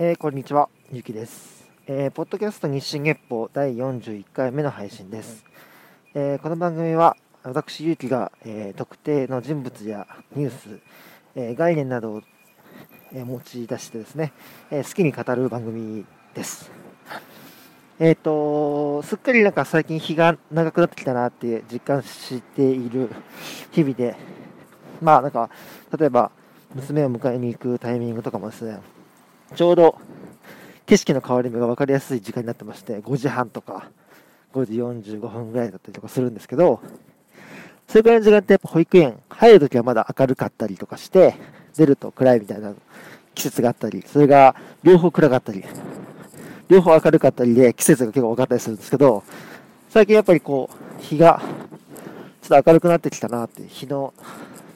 えー、こんにちは、ゆきです。えー、ポッドキャスト日進月報第41回目の配信です。えー、この番組は、私、ゆきが、え特定の人物やニュース、え概念などを、え持ち出してですね、え好きに語る番組です。えっ、と、すっかりなんか最近日が長くなってきたなって実感している日々で、まあなんか、例えば、娘を迎えに行くタイミングとかもですね、ちょうど景色の変わり目が分かりやすい時間になってまして、5時半とか5時45分ぐらいだったりとかするんですけど、それくらいの時間ってやっぱ保育園入るときはまだ明るかったりとかして、出ると暗いみたいな季節があったり、それが両方暗かったり、両方明るかったりで季節が結構分かったりするんですけど、最近やっぱりこう、日がちょっと明るくなってきたなって、日の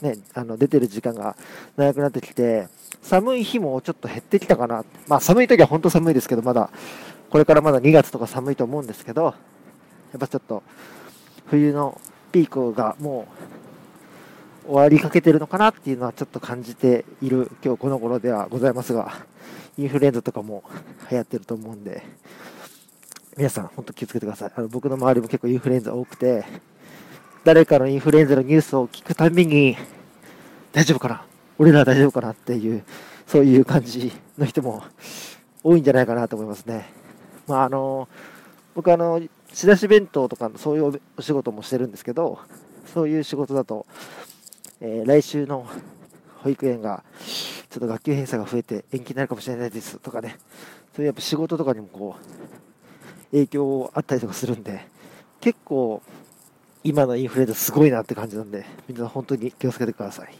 ね、あの出てる時間が長くなってきて、寒い日もちょっと減ってきたかな。まあ寒い時は本当寒いですけど、まだ、これからまだ2月とか寒いと思うんですけど、やっぱちょっと冬のピークがもう終わりかけてるのかなっていうのはちょっと感じている今日この頃ではございますが、インフルエンザとかも流行ってると思うんで、皆さん本当気をつけてください。あの僕の周りも結構インフルエンザ多くて、誰かのインフルエンザのニュースを聞くたびに、大丈夫かな？俺ら大丈夫かなっていう、そういう感じの人も多いんじゃないかなと思いますね。まああの、僕あの、仕出し弁当とかのそういうお仕事もしてるんですけど、そういう仕事だと、えー、来週の保育園が、ちょっと学級閉鎖が増えて延期になるかもしれないですとかね、そういうやっぱ仕事とかにもこう、影響あったりとかするんで、結構今のインフレーすごいなって感じなんで、みんな本当に気をつけてください。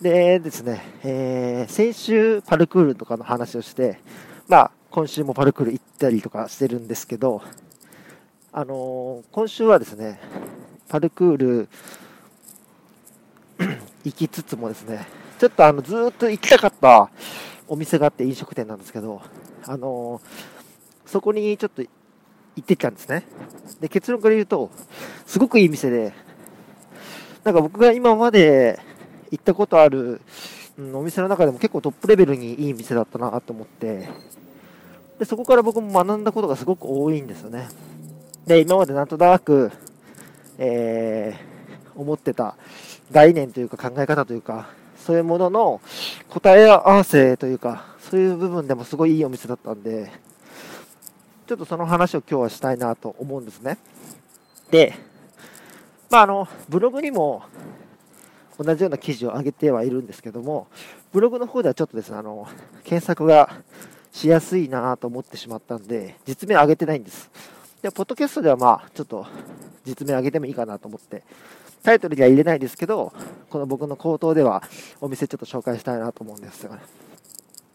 でですね、えー、先週パルクールとかの話をして、まあ、今週もパルクール行ったりとかしてるんですけど、あのー、今週はですね、パルクール 行きつつもですね、ちょっとあの、ずっと行きたかったお店があって飲食店なんですけど、あのー、そこにちょっと行ってきたんですね。で、結論から言うと、すごくいい店で、なんか僕が今まで行ったことある、うん、お店の中でも結構トップレベルにいい店だったなと思って、で、そこから僕も学んだことがすごく多いんですよね。で、今までなんとなく、えー、思ってた概念というか考え方というか、そういうものの答え合わせというか、そういう部分でもすごいいいお店だったんで、ちょっとその話を今日はしたいなと思うんですね。で、まあ、あの、ブログにも同じような記事を上げてはいるんですけども、ブログの方ではちょっとですね、あの、検索がしやすいなと思ってしまったんで、実名上げてないんです。で、ポッドキャストではまあ、ちょっと実名上げてもいいかなと思って、タイトルには入れないですけど、この僕の口頭ではお店ちょっと紹介したいなと思うんですよね。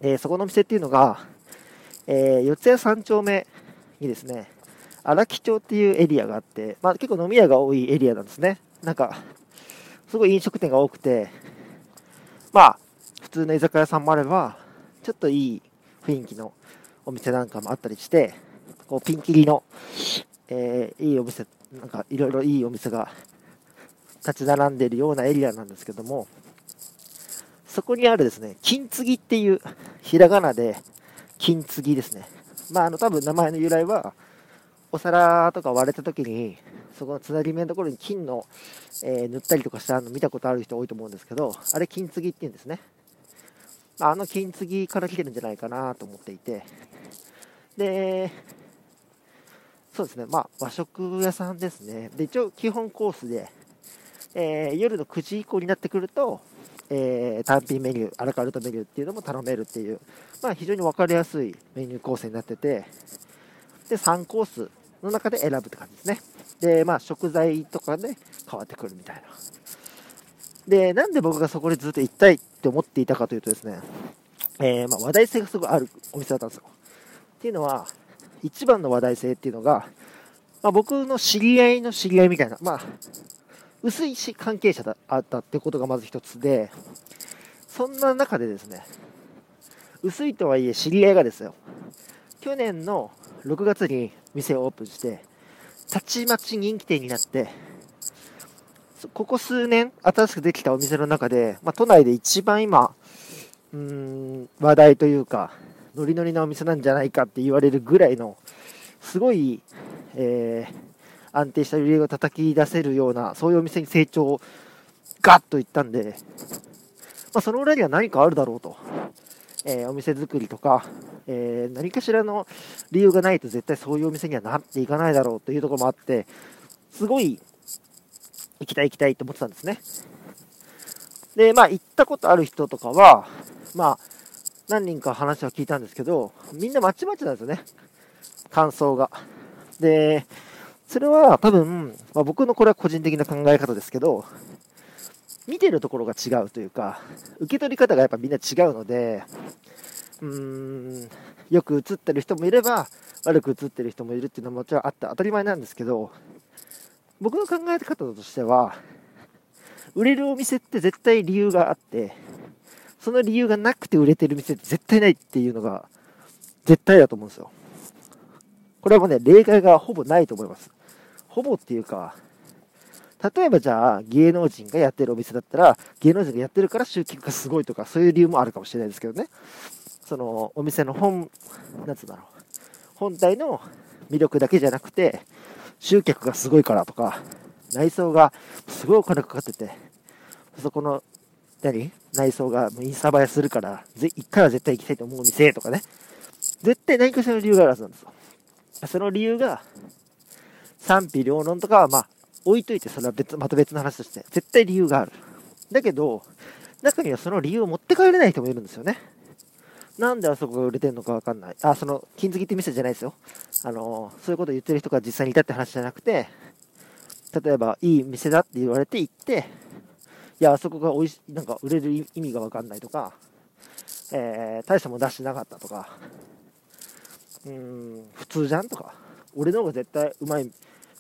で、そこのお店っていうのが、えー、四谷三丁目にですね、荒木町っていうエリアがあって、まあ、結構飲み屋が多いエリアなんですね。なんか、すごい飲食店が多くて、まあ、普通の居酒屋さんもあれば、ちょっといい雰囲気のお店なんかもあったりして、こうピンキリの、えー、いいお店、なんかいろいろいいお店が立ち並んでいるようなエリアなんですけども、そこにあるですね、金継ぎっていう、ひらがなで金継ぎですね。まあ、あの、多分名前の由来は、お皿とか割れた時に、そこのつなぎ目のところに金の、えー、塗ったりとかしたの見たことある人多いと思うんですけど、あれ金継ぎって言うんですね。あ、あの金継ぎから来てるんじゃないかなと思っていて、で、そうですね、まあ、和食屋さんですね。で、一応基本コースで、えー、夜の9時以降になってくると、えー、単品メニュー、アラカルトメニューっていうのも頼めるっていう、まあ、非常に分かりやすいメニュー構成になってて、で、3コースの中で選ぶって感じですね。で、まあ、食材とかで変わってくるみたいな。で、なんで僕がそこでずっと行きたいって思っていたかというとですね、えー、まあ、話題性がすごいあるお店だったんですよ。っていうのは、一番の話題性っていうのが、まあ、僕の知り合いの知り合いみたいな、まあ、薄いし関係者だったってことがまず一つで、そんな中でですね、薄いとはいえ知り合いがですよ、去年の6月に店をオープンして、たちまち人気店になって、ここ数年、新しくできたお店の中で、まあ、都内で一番今、うーん、話題というか、ノリノリなお店なんじゃないかって言われるぐらいの、すごい、えー、安定した売り上げを叩き出せるような、そういうお店に成長を、ガッといったんで、まあ、その裏には何かあるだろうと。えー、お店作りとか、えー、何かしらの理由がないと絶対そういうお店にはなっていかないだろうというところもあって、すごい行きたい行きたいと思ってたんですね。で、まあ行ったことある人とかは、まあ何人か話は聞いたんですけど、みんなまちまちなんですよね。感想が。で、それは多分、まあ、僕のこれは個人的な考え方ですけど、見てるところが違うというか、受け取り方がやっぱみんな違うので、うーん、よく映ってる人もいれば、悪く映ってる人もいるっていうのはもちろんあって当たり前なんですけど、僕の考え方としては、売れるお店って絶対理由があって、その理由がなくて売れてる店って絶対ないっていうのが、絶対だと思うんですよ。これはもうね、例外がほぼないと思います。ほぼっていうか、例えばじゃあ芸能人がやってるお店だったら、芸能人がやってるから集客がすごいとか、そういう理由もあるかもしれないですけどね。そのお店の本、なんつうんだろう。本体の魅力だけじゃなくて、集客がすごいからとか、内装がすごいお金かかってて、そこの、何？内装がインスタ映えするから、一回は絶対行きたいと思う店とかね。絶対何かしらの理由があるはずなんですよ。その理由が、賛否両論とかはまあ、置いといて、それは別、また別の話として、絶対理由がある。だけど、中にはその理由を持って帰れない人もいるんですよね。なんであそこが売れてるのかわかんない。あ、その、金継ぎって店じゃないですよ。あの、そういうこと言ってる人が実際にいたって話じゃなくて、例えば、いい店だって言われて行って、いや、あそこが美味し、なんか売れる意味がわかんないとか、えー、大したもん出してなかったとか、うーん、普通じゃんとか、俺の方が絶対うまい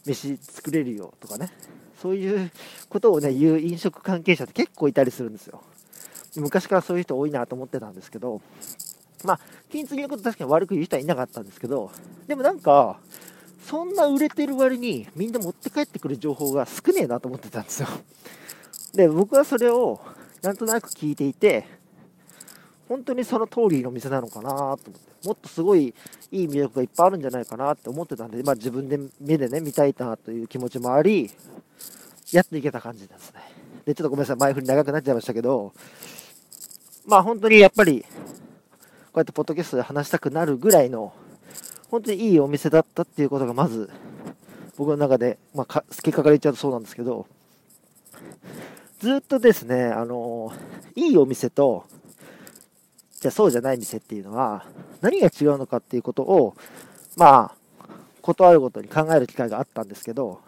飯作れるよとかね、そういうことをね、言う飲食関係者って結構いたりするんですよ。昔からそういう人多いなと思ってたんですけど、まあ、金継ぎのこと確かに悪く言う人はいなかったんですけど、でもなんか、そんな売れてる割にみんな持って帰ってくる情報が少ねえなと思ってたんですよ。で、僕はそれをなんとなく聞いていて、本当にその通りの店なのかなと思って、もっとすごいいい魅力がいっぱいあるんじゃないかなって思ってたんで、まあ自分で目でね、見たいなという気持ちもあり、やっていけた感じなんですね。で、ちょっとごめんなさい、前振り長くなっちゃいましたけど、まあ本当にやっぱり、こうやってポッドキャストで話したくなるぐらいの、本当にいいお店だったっていうことがまず、僕の中で、まあ、結果から言っちゃうとそうなんですけど、ずっとですね、あの、いいお店と、じゃあそうじゃない店っていうのは、何が違うのかっていうことを、まあ、ことあるごとに考える機会があったんですけど、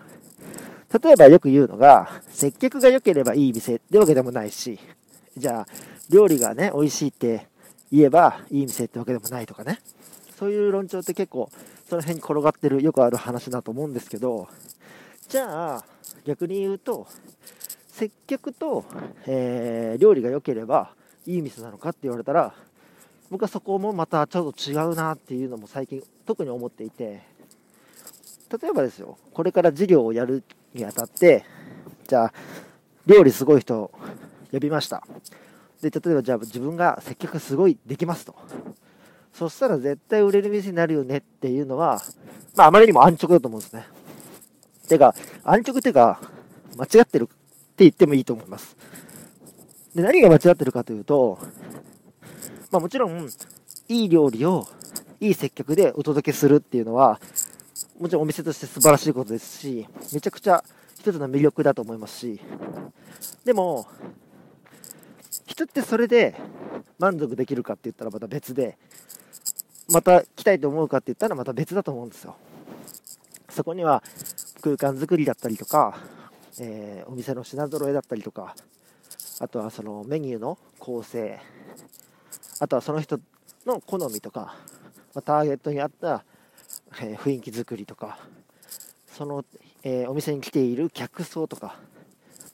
例えばよく言うのが、接客が良ければいい店ってわけでもないし、じゃあ、料理がね、美味しいって言えばいい店ってわけでもないとかね。そういう論調って結構、その辺に転がってる、よくある話だと思うんですけど、じゃあ、逆に言うと、接客と、えー、料理が良ければいい店なのかって言われたら、僕はそこもまたちょっと違うなっていうのも最近特に思っていて、例えばですよ、これから事業をやるにあたって、じゃあ、料理すごい人呼びました。で、例えばじゃあ自分が接客すごいできますと。そしたら絶対売れる店になるよねっていうのは、まああまりにも安直だと思うんですね。てか、安直っていうか、間違ってるって言ってもいいと思います。で、何が間違ってるかというと、まあもちろん、いい料理をいい接客でお届けするっていうのは、もちろんお店として素晴らしいことですし、めちゃくちゃ一つの魅力だと思いますし、でも、人ってそれで満足できるかって言ったらまた別で、また来たいと思うかって言ったらまた別だと思うんですよ。そこには空間づくりだったりとか、えー、お店の品揃えだったりとか、あとはそのメニューの構成、あとはその人の好みとか、まターゲットに合った、え、雰囲気づくりとか、その、えー、お店に来ている客層とか、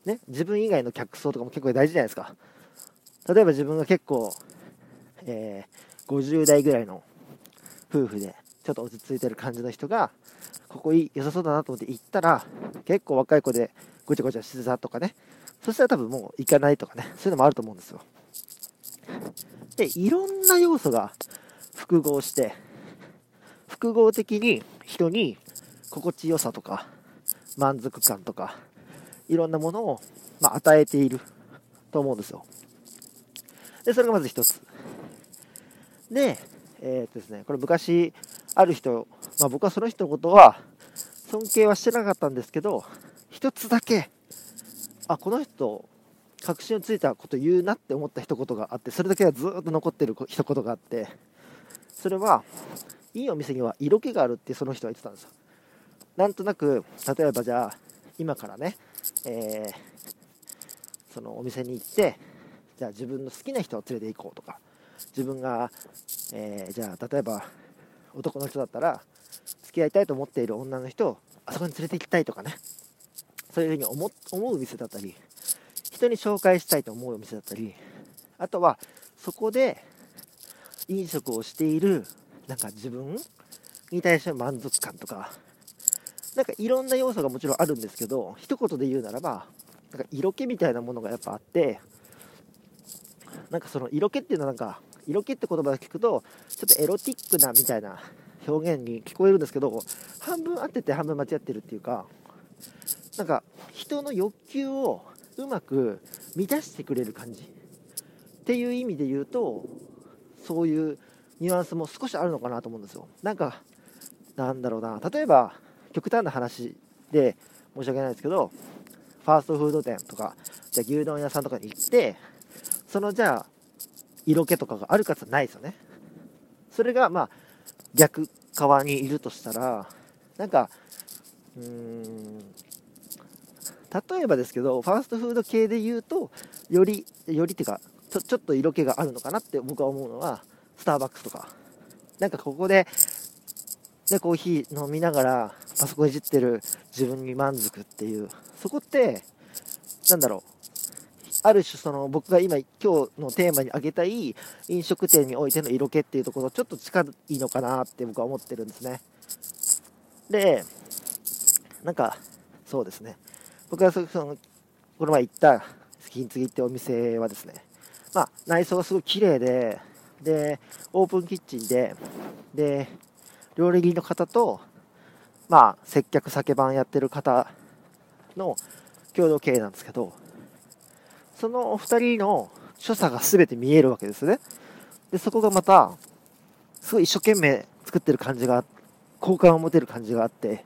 ね、自分以外の客層とかも結構大事じゃないですか。例えば自分が結構、えー、50代ぐらいの夫婦で、ちょっと落ち着いてる感じの人が、ここいい、良さそうだなと思って行ったら、結構若い子でごちゃごちゃしてたとかね。そしたら多分もう行かないとかね。そういうのもあると思うんですよ。で、いろんな要素が複合して複合的に人に心地よさとか満足感とかいろんなものを、まあ、与えていると思うんですよでそれがまず一つでえー、っとですねこれ昔ある人、まあ、僕はその人のことは尊敬はしてなかったんですけど一つだけあこの人確信をついたこと言うなって思った一言があってそれだけはずっと残ってる一言があってそれはいいお店には色気があるってその人は言ってたんですよ。なんとなく例えばじゃあ今からね、えー、そのお店に行ってじゃあ自分の好きな人を連れて行こうとか自分が、えー、じゃあ例えば男の人だったら付き合いたいと思っている女の人をあそこに連れて行きたいとかね。そういうふうに思思う店だったり人に紹介したいと思うお店だったりあとはそこで飲食をしているなんか自分に対しての満足感とかなんかいろんな要素がもちろんあるんですけど一言で言うならばなんか色気みたいなものがやっぱあってなんかその色気っていうのはなんか色気って言葉を聞くとちょっとエロティックなみたいな表現に聞こえるんですけど半分合ってて半分間違ってるっていうかなんか人の欲求をうまく満たしてくれる感じ。っていう意味で言うとそういうニュアンスも少しあるのかなと思うんですよ。なんかなんだろうな。例えば極端な話で申し訳ないですけどファーストフード店とかじゃ牛丼屋さんとかに行ってそのじゃあ色気とかがあるかつないですよね。それがまあ逆側にいるとしたらなんかうーん例えばですけど、ファーストフード系で言うと、より、よりっていうか、ちょちょっと色気があるのかなって僕は思うのは、スターバックスとか。なんかここで、で、コーヒー飲みながら、パソコンいじってる自分に満足っていう、そこって、なんだろう。ある種その僕が今今日のテーマに挙げたい飲食店においての色気っていうところちょっと近いのかなって僕は思ってるんですね。で、なんかそうですね。僕がそのこの前行った金継ぎってお店はですね、まあ、内装がすごい綺麗で、で、オープンキッチンで、で、料理人の方と、まあ、接客酒番やってる方の共同経営なんですけど、そのお二人の所作が全て見えるわけですね。で、そこがまた、すごい一生懸命作ってる感じが、好感を持てる感じがあって、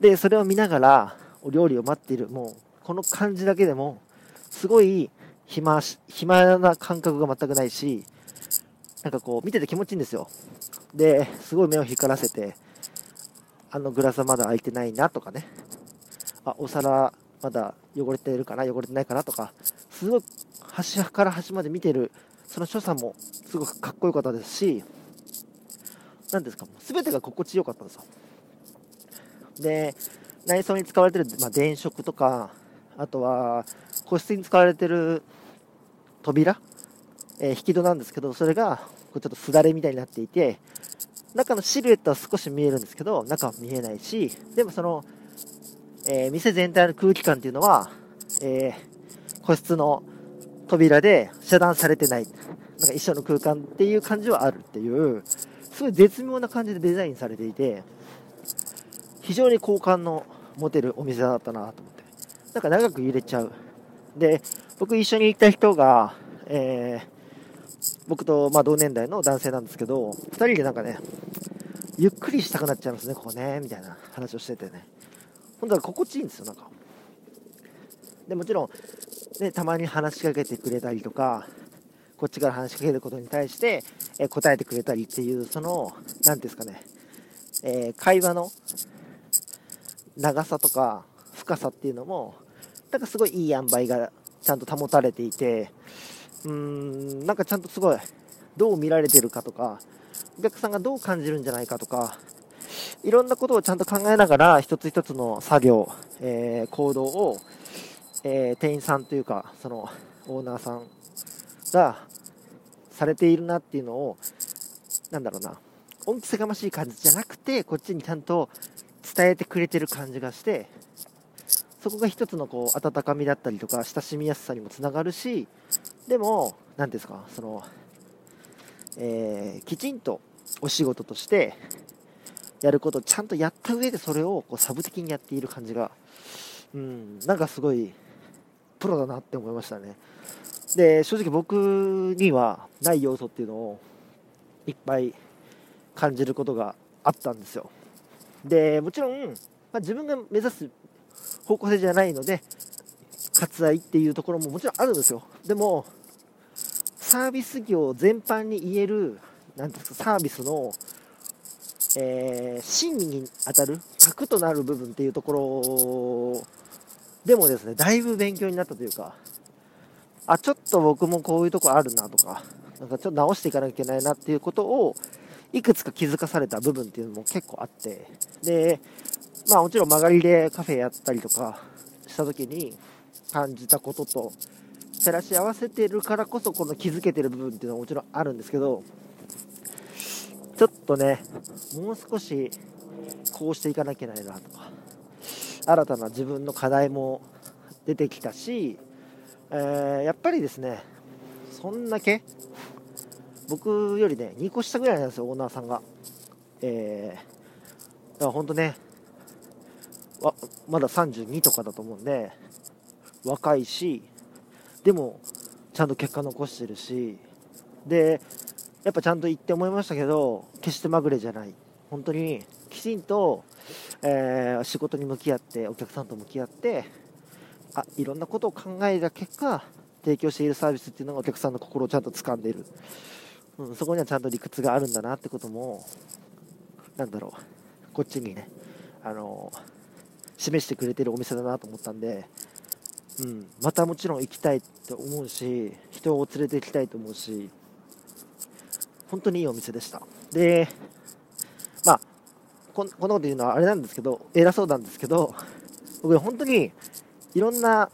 で、それを見ながら、お料理を待っている、もう、この感じだけでも、すごい暇暇な感覚が全くないし、なんかこう、見てて気持ちいいんですよ。で、すごい目を光らせて、あのグラスはまだ開いてないなとかね、あ、お皿まだ汚れてるかな、汚れてないかなとか、すごい端から端まで見てる、その所作もすごくかっこよかったですし、何ですか、全てが心地よかったんですよ。で、内装に使われてる、まあ、電飾とか、あとは個室に使われてる扉、えー、引き戸なんですけど、それがちょっとすだれみたいになっていて、中のシルエットは少し見えるんですけど、中は見えないし、でもその、えー、店全体の空気感っていうのは、えー、個室の扉で遮断されてない、なんか一緒の空間っていう感じはあるっていう、すごい絶妙な感じでデザインされていて、非常に好感の持てるお店だったなと思って。なんか長く揺れちゃう。で、僕一緒に行った人が、えー、僕とま同年代の男性なんですけど、2人でなんかね、ゆっくりしたくなっちゃいますね、ここね、みたいな話をしててね。本当は心地いいんですよ、なんか。で、もちろん、ね、たまに話しかけてくれたりとか、こっちから話しかけることに対して、え、答えてくれたりっていう、その、何ですかね、えー、会話の長さとか深さっていうのも、なんかすごいいい塩梅がちゃんと保たれていて、うーん、なんかちゃんとすごい、どう見られてるかとか、お客さんがどう感じるんじゃないかとか、いろんなことをちゃんと考えながら、一つ一つの作業、えー、行動を、えー、店員さんというか、その、オーナーさんが、されているなっていうのを、なんだろうな、恩着せがましい感じじゃなくて、こっちにちゃんと伝えてくれてる感じがして、そこが一つのこう温かみだったりとか親しみやすさにもつながるしでも何ですかその、えー、きちんとお仕事としてやることをちゃんとやった上でそれをこうサブ的にやっている感じが、うん、なんかすごいプロだなって思いましたね。で、正直僕にはない要素っていうのをいっぱい感じることがあったんですよ。で、もちろん、まあ、自分が目指す方向性じゃないので、割愛っていうところももちろんあるんですよ。でも、サービス業全般に言える、なんですか、サービスの、えー、真に当たる、核となる部分っていうところでもですね、だいぶ勉強になったというか、あ、ちょっと僕もこういうとこあるなとか、なんかちょっと直していかなきゃいけないなっていうことを、いくつか気づかされた部分っていうのも結構あって、で、まあもちろん曲がりでカフェやったりとかした時に感じたことと照らし合わせてるからこそこの気づけてる部分っていうのはもちろんあるんですけど、ちょっとね、もう少しこうしていかなきゃいけないなとか、新たな自分の課題も出てきたし、えー、やっぱりですね、そんだけ僕よりね、2個下ぐらいなんですよ、オーナーさんが。えー、だから本当ね、まだ32とかだと思うんで、若いし、でも、ちゃんと結果残してるし、で、やっぱちゃんと言って思いましたけど、決してまぐれじゃない。本当に、きちんと、えー、仕事に向き合って、お客さんと向き合って、あいろんなことを考えた結果、提供しているサービスっていうのがお客さんの心をちゃんと掴んでいる。うん、そこにはちゃんと理屈があるんだなってことも、なんだろう、こっちにね、あの、示してくれてるお店だなと思ったんで、うん、またもちろん行きたいと思うし、人を連れて行きたいと思うし、本当にいいお店でした。で、まあ、ここんなこと言うのはあれなんですけど、偉そうなんですけど、僕本当にいろんな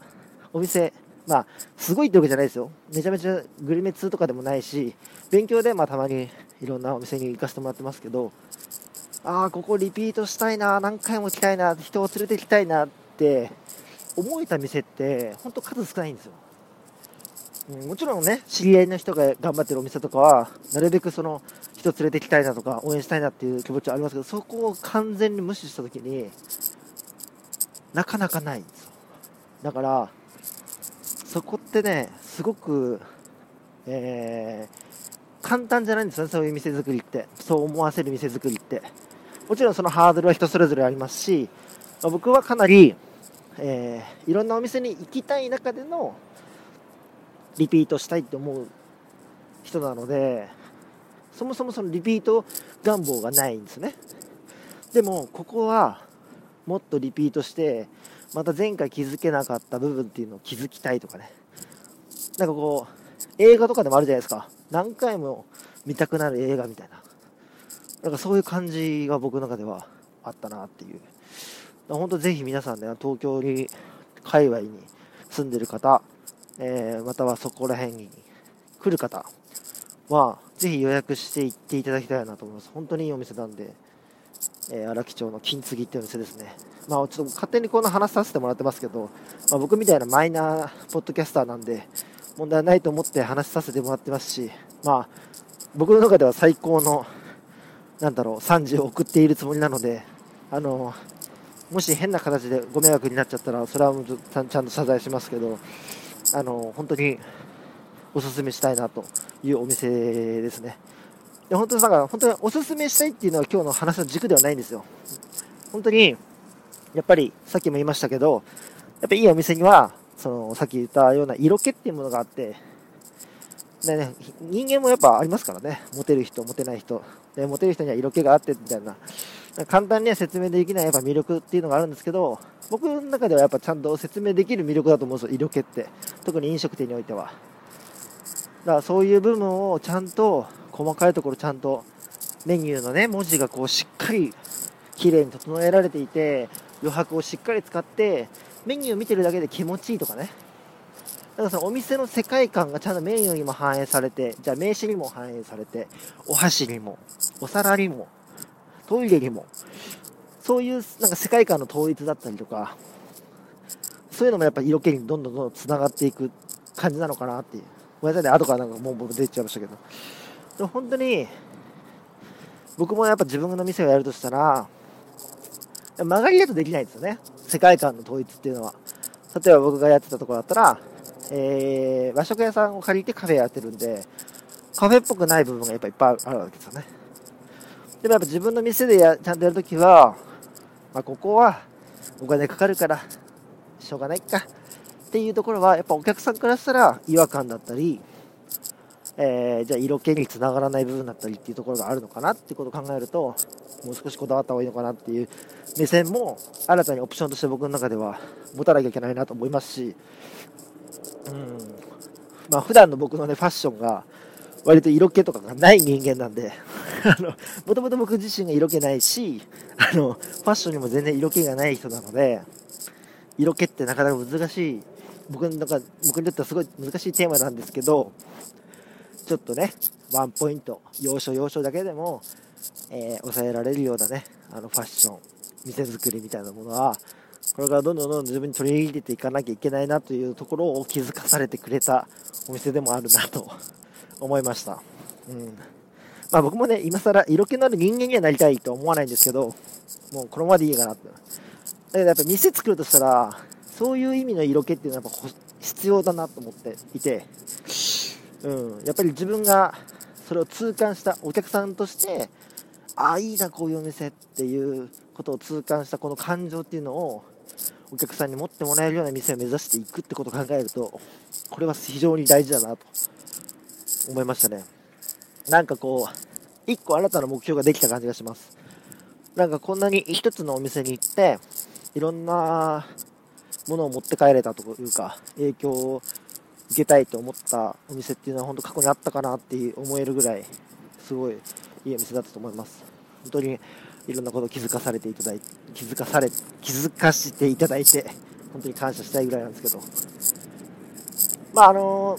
お店、まあ、すごいってわけじゃないですよ。めちゃめちゃグルメ通とかでもないし、勉強でまあたまにいろんなお店に行かせてもらってますけど、ああ、ここリピートしたいな、何回も来たいな、人を連れて行きたいなって思えた店って、本当数少ないんですよ。うん、もちろんね、知り合いの人が頑張ってるお店とかは、なるべくその人連れて行きたいなとか、応援したいなっていう気持ちはありますけど、そこを完全に無視したときに、なかなかないんですよ。だから、そこってね、すごく、えー、簡単じゃないんですよね、そういう店作りって。そう思わせる店作りって。もちろんそのハードルは人それぞれありますし、ま、僕はかなり、えー、いろんなお店に行きたい中でのリピートしたいって思う人なので、そもそもそのリピート願望がないんですね。でも、ここはもっとリピートして、また前回気づけなかった部分っていうのを気づきたいとかね。なんかこう、映画とかでもあるじゃないですか。何回も見たくなる映画みたいな。なんかそういう感じが僕の中ではあったなっていう。本当ぜひ皆さんね、東京に、界隈に住んでる方、えー、またはそこら辺に来る方は、ぜひ予約して行っていただきたいなと思います。本当にいいお店なんで、え、荒木町の金継ぎっていうお店ですね。まあ、ちょっと勝手にこの話させてもらってますけど、まあ、僕みたいなマイナーポッドキャスターなんで、問題ないと思って話させてもらってますし、まあ、僕の中では最高のなんだろう、賛辞を送っているつもりなので、あの、もし変な形でご迷惑になっちゃったら、それはもうちゃんと謝罪しますけど、あの、本当におすすめしたいなというお店ですね。で本当になんか、本当におすすめしたいっていうのは今日の話の軸ではないんですよ。本当に、やっぱりさっきも言いましたけど、やっぱいいお店には、その、さっき言ったような色気っていうものがあって、ね、人間もやっぱありますからね。モテる人、モテない人。で、モテる人には色気があってみたいな。簡単には説明できないやっぱ魅力っていうのがあるんですけど、僕の中ではやっぱちゃんと説明できる魅力だと思うんですよ、色気って。特に飲食店においては。だからそういう部分をちゃんと、細かいところちゃんと、メニューのね、文字がこうしっかり綺麗に整えられていて、余白をしっかり使って、メニュー見てるだけで気持ちいいとかね。だからそのお店の世界観がちゃんとメニューにも反映されて、じゃあ名刺にも反映されて、お箸にも、お皿にも、トイレにも、そういうなんか世界観の統一だったりとか、そういうのもやっぱ色気にどんどんどんどん繋がっていく感じなのかなっていう。ごめんなさいね、後からなんかもう僕出ちゃいましたけど。で本当に、僕もやっぱ自分の店をやるとしたら、曲がりだとできないんですよね。世界観の統一っていうのは。例えば僕がやってたところだったら、えー、和食屋さんを借りてカフェやってるんで、カフェっぽくない部分がやっぱいっぱいあるわけですよね。でもやっぱ自分の店でやちゃんとやるときは、まあ、ここはお金かかるから、しょうがないかっていうところは、やっぱお客さんからしたら違和感だったり、えー、じゃあ色気につながらない部分だったりっていうところがあるのかなってことを考えると、もう少しこだわった方がいいのかなっていう目線も新たにオプションとして僕の中では持たなきゃいけないなと思いますし、うん。まあ普段の僕のねファッションが割と色気とかがない人間なんで、あの、もともと僕自身が色気ないし、あの、ファッションにも全然色気がない人なので、色気ってなかなか難しい、僕の中、僕にとってはすごい難しいテーマなんですけど、ちょっとね、ワンポイント、要所要所だけでも、えー、抑えられるようなね、あのファッション、店作りみたいなものは、これからどんどんどんどん自分に取り入れていかなきゃいけないなというところを気づかされてくれたお店でもあるなと 思いました。うんまあ、僕もね、今更色気のある人間にはなりたいとは思わないんですけど、もうこのままでいいかなって。だけどやっぱ店作るとしたら、そういう意味の色気っていうのはやっぱ必要だなと思っていて、うん、やっぱり自分がそれを痛感したお客さんとして、ああ、いいな、こういうお店っていうことを痛感したこの感情っていうのを、お客さんに持ってもらえるような店を目指していくってことを考えると、これは非常に大事だなと思いましたね。なんかこう、一個新たな目標ができた感じがします。なんかこんなに一つのお店に行って、いろんなものを持って帰れたというか、影響を受けたいと思ったお店っていうのは本当過去にあったかなって思えるぐらい、すごいいいお店だったと思います。本当にいろんなことを気づかされていただいて、気づかされ、気づかせていただいて、本当に感謝したいぐらいなんですけど、まああの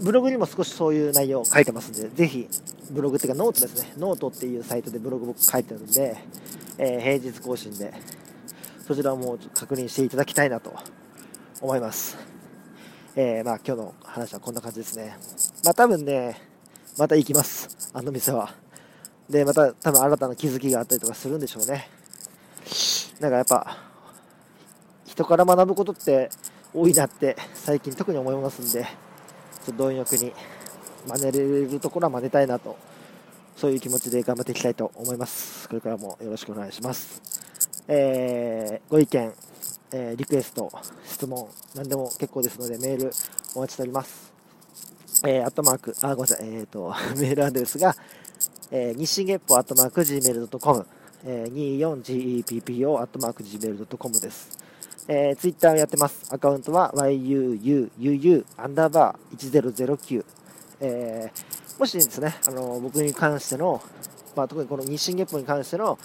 ブログにも少しそういう内容を書いてますんで、ぜひ、ブログっていうかノートですね、ノートっていうサイトでブログ僕書いてるんで、えー、平日更新で、そちらも確認していただきたいなと思います。えー、まあ今日の話はこんな感じですね。まあ多分ね、また行きます、あの店は。で、また多分新たな気づきがあったりとかするんでしょうね。なんかやっぱ、人から学ぶことって多いなって最近特に思いますんで、ちょっと貪欲に真似れるところは真似たいなと、そういう気持ちで頑張っていきたいと思います。これからもよろしくお願いします。えー、ご意見、えー、リクエスト、質問、何でも結構ですので、メールお待ちしております。えー、アットマーク、あ、ごめんなさい、えっ、ー、と、メールアドレスが、えー、日進月歩アットマーク Gmail.com、えー、24GEPPO アットマーク Gmail.com です。えー、ツイッターをやってます。アカウントは yuuuu アンダーバー1009。えー、もしですね、あの僕に関しての、まあ、特にこの日進月歩に関しての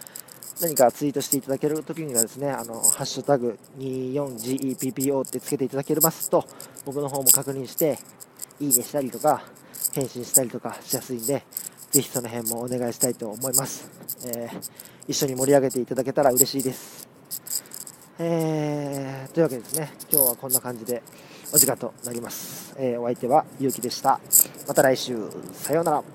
何かツイートしていただけるときにはですね、あの、ハッシュタグ 24GEPPO ってつけていただけますと、僕の方も確認して、いいねしたりとか、返信したりとかしやすいんで、ぜひその辺もお願いしたいと思います。えー、一緒に盛り上げていただけたら嬉しいです。えー、というわけですね、今日はこんな感じでお時間となります。えー、お相手はゆうきでした。また来週、さようなら。